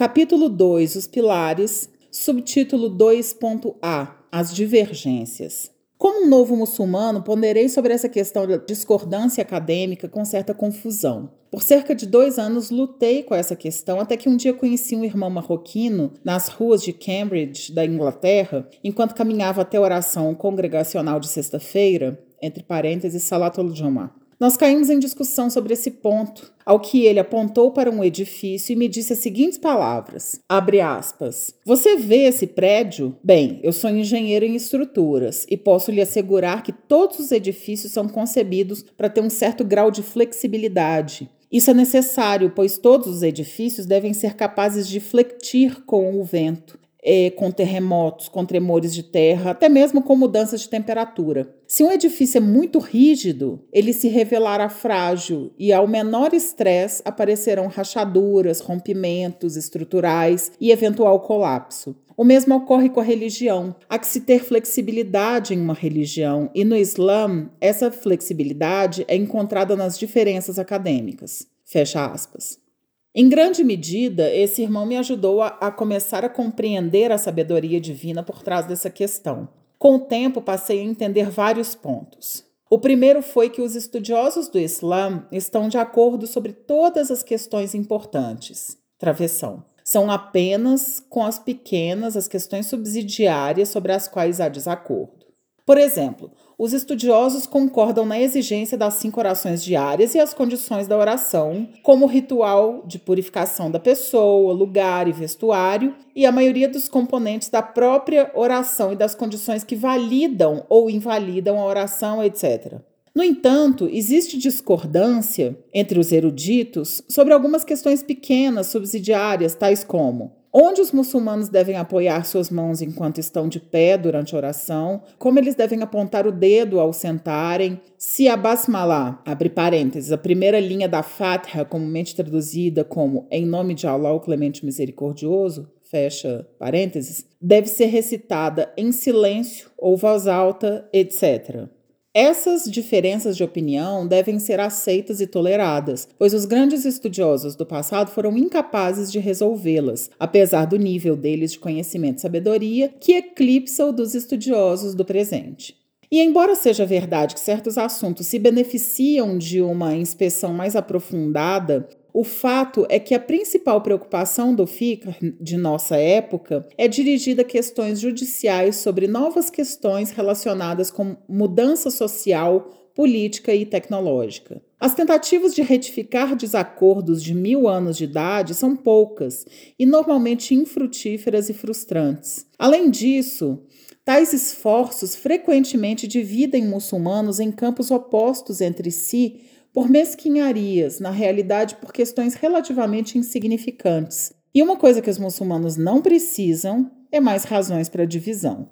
Capítulo 2 Os pilares. Subtítulo 2.A As divergências. Como um novo muçulmano, ponderei sobre essa questão da discordância acadêmica com certa confusão. Por cerca de dois anos lutei com essa questão até que um dia conheci um irmão marroquino nas ruas de Cambridge, da Inglaterra, enquanto caminhava até a oração congregacional de sexta-feira, entre parênteses, Salatul Jum'ah. Nós caímos em discussão sobre esse ponto, ao que ele apontou para um edifício e me disse as seguintes palavras: abre aspas. Você vê esse prédio? Bem, eu sou engenheiro em estruturas e posso lhe assegurar que todos os edifícios são concebidos para ter um certo grau de flexibilidade. Isso é necessário, pois todos os edifícios devem ser capazes de flectir com o vento é, com terremotos, com tremores de terra, até mesmo com mudanças de temperatura. Se um edifício é muito rígido, ele se revelará frágil e, ao menor estresse, aparecerão rachaduras, rompimentos estruturais e eventual colapso. O mesmo ocorre com a religião. Há que se ter flexibilidade em uma religião, e no Islã, essa flexibilidade é encontrada nas diferenças acadêmicas. Fecha aspas. Em grande medida, esse irmão me ajudou a, a, começar a compreender a sabedoria divina por trás dessa questão. Com o tempo, passei a entender vários pontos. O primeiro foi que os estudiosos do Islã estão de acordo sobre todas as questões importantes. Travessão. São apenas com as pequenas, as questões subsidiárias sobre as quais há desacordo. Por exemplo, os estudiosos concordam na exigência das cinco orações diárias e as condições da oração, como ritual de purificação da pessoa, lugar e vestuário, e a maioria dos componentes da própria oração e das condições que validam ou invalidam a oração, etc. No entanto, existe discordância entre os eruditos sobre algumas questões pequenas, subsidiárias, tais como onde os muçulmanos devem apoiar suas mãos enquanto estão de pé durante a oração, como eles devem apontar o dedo ao sentarem, se a basmalá, abre parênteses, a primeira linha da Fatiha, comumente traduzida como em nome de Allah, o clemente misericordioso, fecha parênteses, deve ser recitada em silêncio ou voz alta, etc. Essas diferenças de opinião devem ser aceitas e toleradas, pois os grandes estudiosos do passado foram incapazes de resolvê-las, apesar do nível deles de conhecimento e sabedoria que eclipsa o dos estudiosos do presente. E embora seja verdade que certos assuntos se beneficiam de uma inspeção mais aprofundada, o fato é que a principal preocupação do FICA de nossa época é dirigida a questões judiciais sobre novas questões relacionadas com mudança social, política e tecnológica. As tentativas de retificar desacordos de mil anos de idade são poucas e normalmente infrutíferas e frustrantes. Além disso, tais esforços frequentemente dividem muçulmanos em campos opostos entre si por mesquinharias, na realidade por questões relativamente insignificantes. E uma coisa que os muçulmanos não precisam é mais razões para divisão.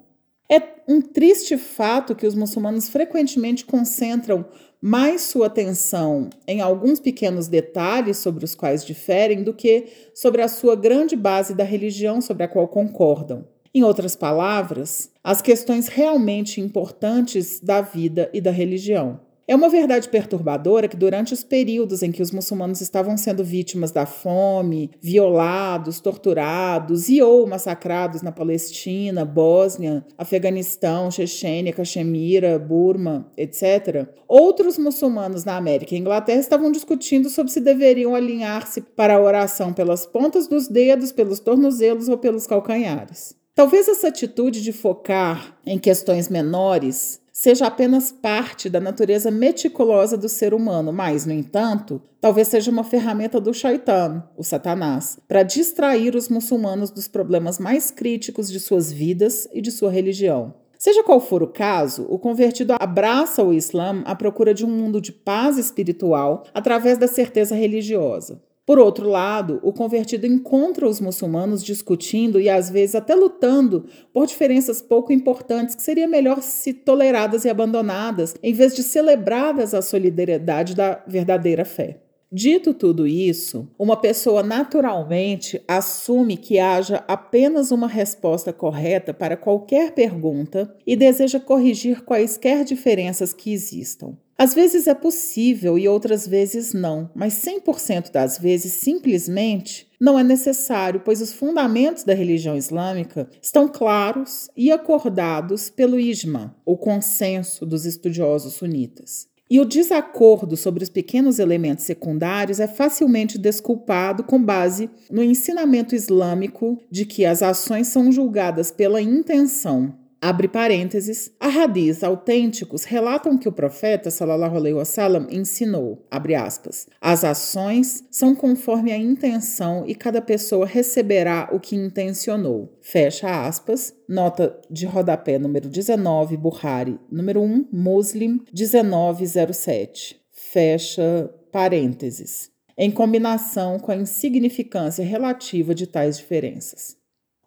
É um triste fato que os muçulmanos frequentemente concentram mais sua atenção em alguns pequenos detalhes sobre os quais diferem do que sobre a sua grande base da religião sobre a qual concordam. Em outras palavras, as questões realmente importantes da vida e da religião. É uma verdade perturbadora que, durante os períodos em que os muçulmanos estavam sendo vítimas da fome, violados, torturados e ou massacrados na Palestina, Bósnia, Afeganistão, Chechênia, Caxemira, Burma, etc., outros muçulmanos na América e Inglaterra estavam discutindo sobre se deveriam alinhar-se para a oração pelas pontas dos dedos, pelos tornozelos ou pelos calcanhares. Talvez essa atitude de focar em questões menores seja apenas parte da natureza meticulosa do ser humano, mas, no entanto, talvez seja uma ferramenta do Shaitan, o Satanás, para distrair os muçulmanos dos problemas mais críticos de suas vidas e de sua religião. Seja qual for o caso, o convertido abraça o Islã à procura de um mundo de paz espiritual através da certeza religiosa. Por outro lado, o convertido encontra os muçulmanos discutindo e às vezes até lutando por diferenças pouco importantes que seria melhor se toleradas e abandonadas, em vez de celebradas a solidariedade da verdadeira fé. Dito tudo isso, uma pessoa naturalmente assume que haja apenas uma resposta correta para qualquer pergunta e deseja corrigir quaisquer diferenças que existam. Às vezes é possível e outras vezes não, mas 100% das vezes simplesmente não é necessário, pois os fundamentos da religião islâmica estão claros e acordados pelo ijma, o consenso dos estudiosos sunitas. E o desacordo sobre os pequenos elementos secundários é facilmente desculpado com base no ensinamento islâmico de que as ações são julgadas pela intenção Abre parênteses. A hadis autênticos relatam que o profeta sallallahu alaihi wasallam ensinou, abre aspas, as ações são conforme a intenção e cada pessoa receberá o que intencionou. Fecha aspas. Nota de rodapé número 19, Buhari, número 1, Muslim 1907. Fecha parênteses. Em combinação com a insignificância relativa de tais diferenças.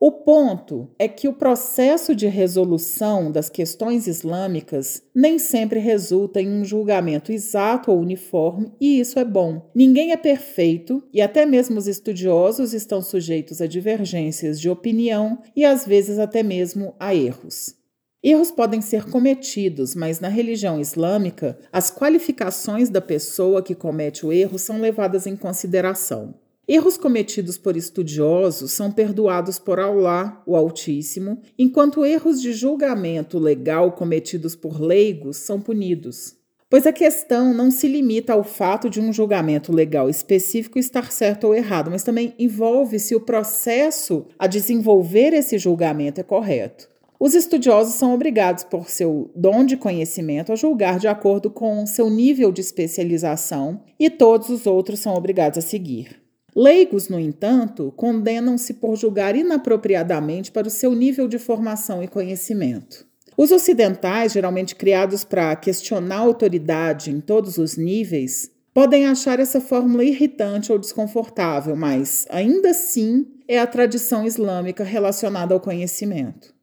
O ponto é que o processo de resolução das questões islâmicas nem sempre resulta em um julgamento exato ou uniforme, e isso é bom. Ninguém é perfeito e até mesmo os estudiosos estão sujeitos a divergências de opinião e às vezes até mesmo a erros. Erros podem ser cometidos, mas na religião islâmica, as qualificações da pessoa que comete o erro são levadas em consideração. Erros cometidos por estudiosos são perdoados por Allah, o Altíssimo, enquanto erros de julgamento legal cometidos por leigos são punidos. Pois a questão não se limita ao fato de um julgamento legal específico estar certo ou errado, mas também envolve se o processo a desenvolver esse julgamento é correto. Os estudiosos são obrigados, por seu dom de conhecimento, a julgar de acordo com seu nível de especialização e todos os outros são obrigados a seguir. Leigos, no entanto, condenam-se por julgar inapropriadamente para o seu nível de formação e conhecimento. Os ocidentais, geralmente criados para questionar a autoridade em todos os níveis, podem achar essa fórmula irritante ou desconfortável, mas ainda assim é a tradição islâmica relacionada ao conhecimento.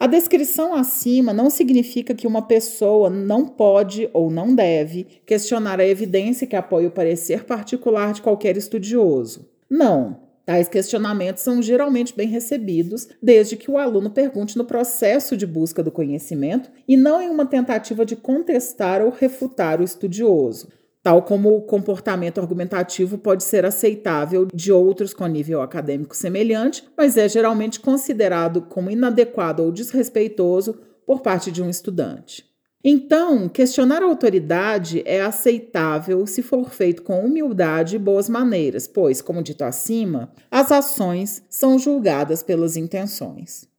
A descrição acima não significa que uma pessoa não pode ou não deve questionar a evidência que apoia o parecer particular de qualquer estudioso. Não. Tais questionamentos são geralmente bem recebidos, desde que o aluno pergunte no processo de busca do conhecimento e não em uma tentativa de contestar ou refutar o estudioso tal como o comportamento argumentativo pode ser aceitável de outros com nível acadêmico semelhante, mas é geralmente considerado como inadequado ou desrespeitoso por parte de um estudante. Então, questionar a autoridade é aceitável se for feito com humildade e boas maneiras, pois, como dito acima, as ações são julgadas pelas intenções.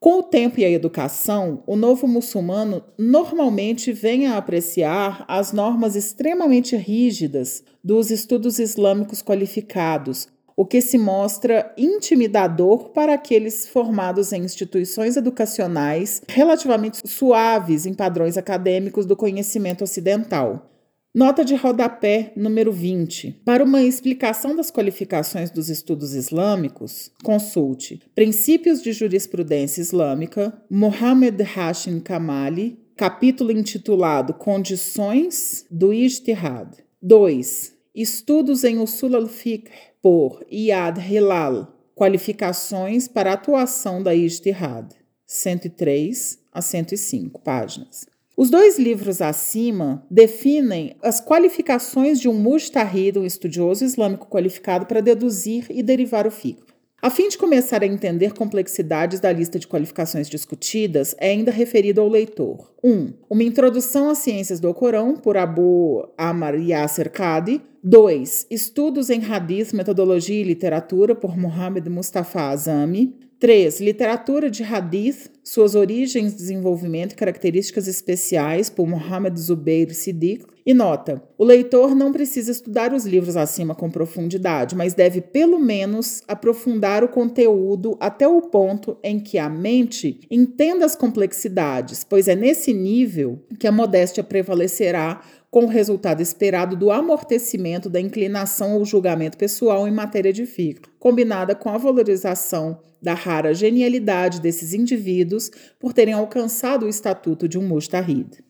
Com o tempo e a educação, o novo muçulmano normalmente vem a apreciar as normas extremamente rígidas dos estudos islâmicos qualificados, o que se mostra intimidador para aqueles formados em instituições educacionais relativamente suaves em padrões acadêmicos do conhecimento ocidental. Nota de rodapé número 20. Para uma explicação das qualificações dos estudos islâmicos, consulte Princípios de Jurisprudência Islâmica, Mohamed Hashim Kamali, capítulo intitulado Condições do Ijtihad. 2. Estudos em Usul al-Fiqh, por Iyad Hilal, Qualificações para atuação da Ijtihad. 103 a 105 páginas. Os dois livros acima definem as qualificações de um mujtahid, um estudioso islâmico qualificado, para deduzir e derivar o fiqh. A fim de começar a entender complexidades da lista de qualificações discutidas, é ainda referido ao leitor. 1. Um, uma introdução às ciências do Corão, por Abu Amar Yasser Qadi. 2. Estudos em Hadith, Metodologia e Literatura, por Muhammad Mustafa Azami. 3. Literatura de Hadith, suas origens, desenvolvimento e características especiais, por Mohamed Zubeir Siddiq. E nota: o leitor não precisa estudar os livros acima com profundidade, mas deve pelo menos aprofundar o conteúdo até o ponto em que a mente entenda as complexidades, pois é nesse nível que a modéstia prevalecerá com o resultado esperado do amortecimento da inclinação ao julgamento pessoal em matéria de fiqh, combinada com a valorização da rara genialidade desses indivíduos por terem alcançado o estatuto de um mujtahid.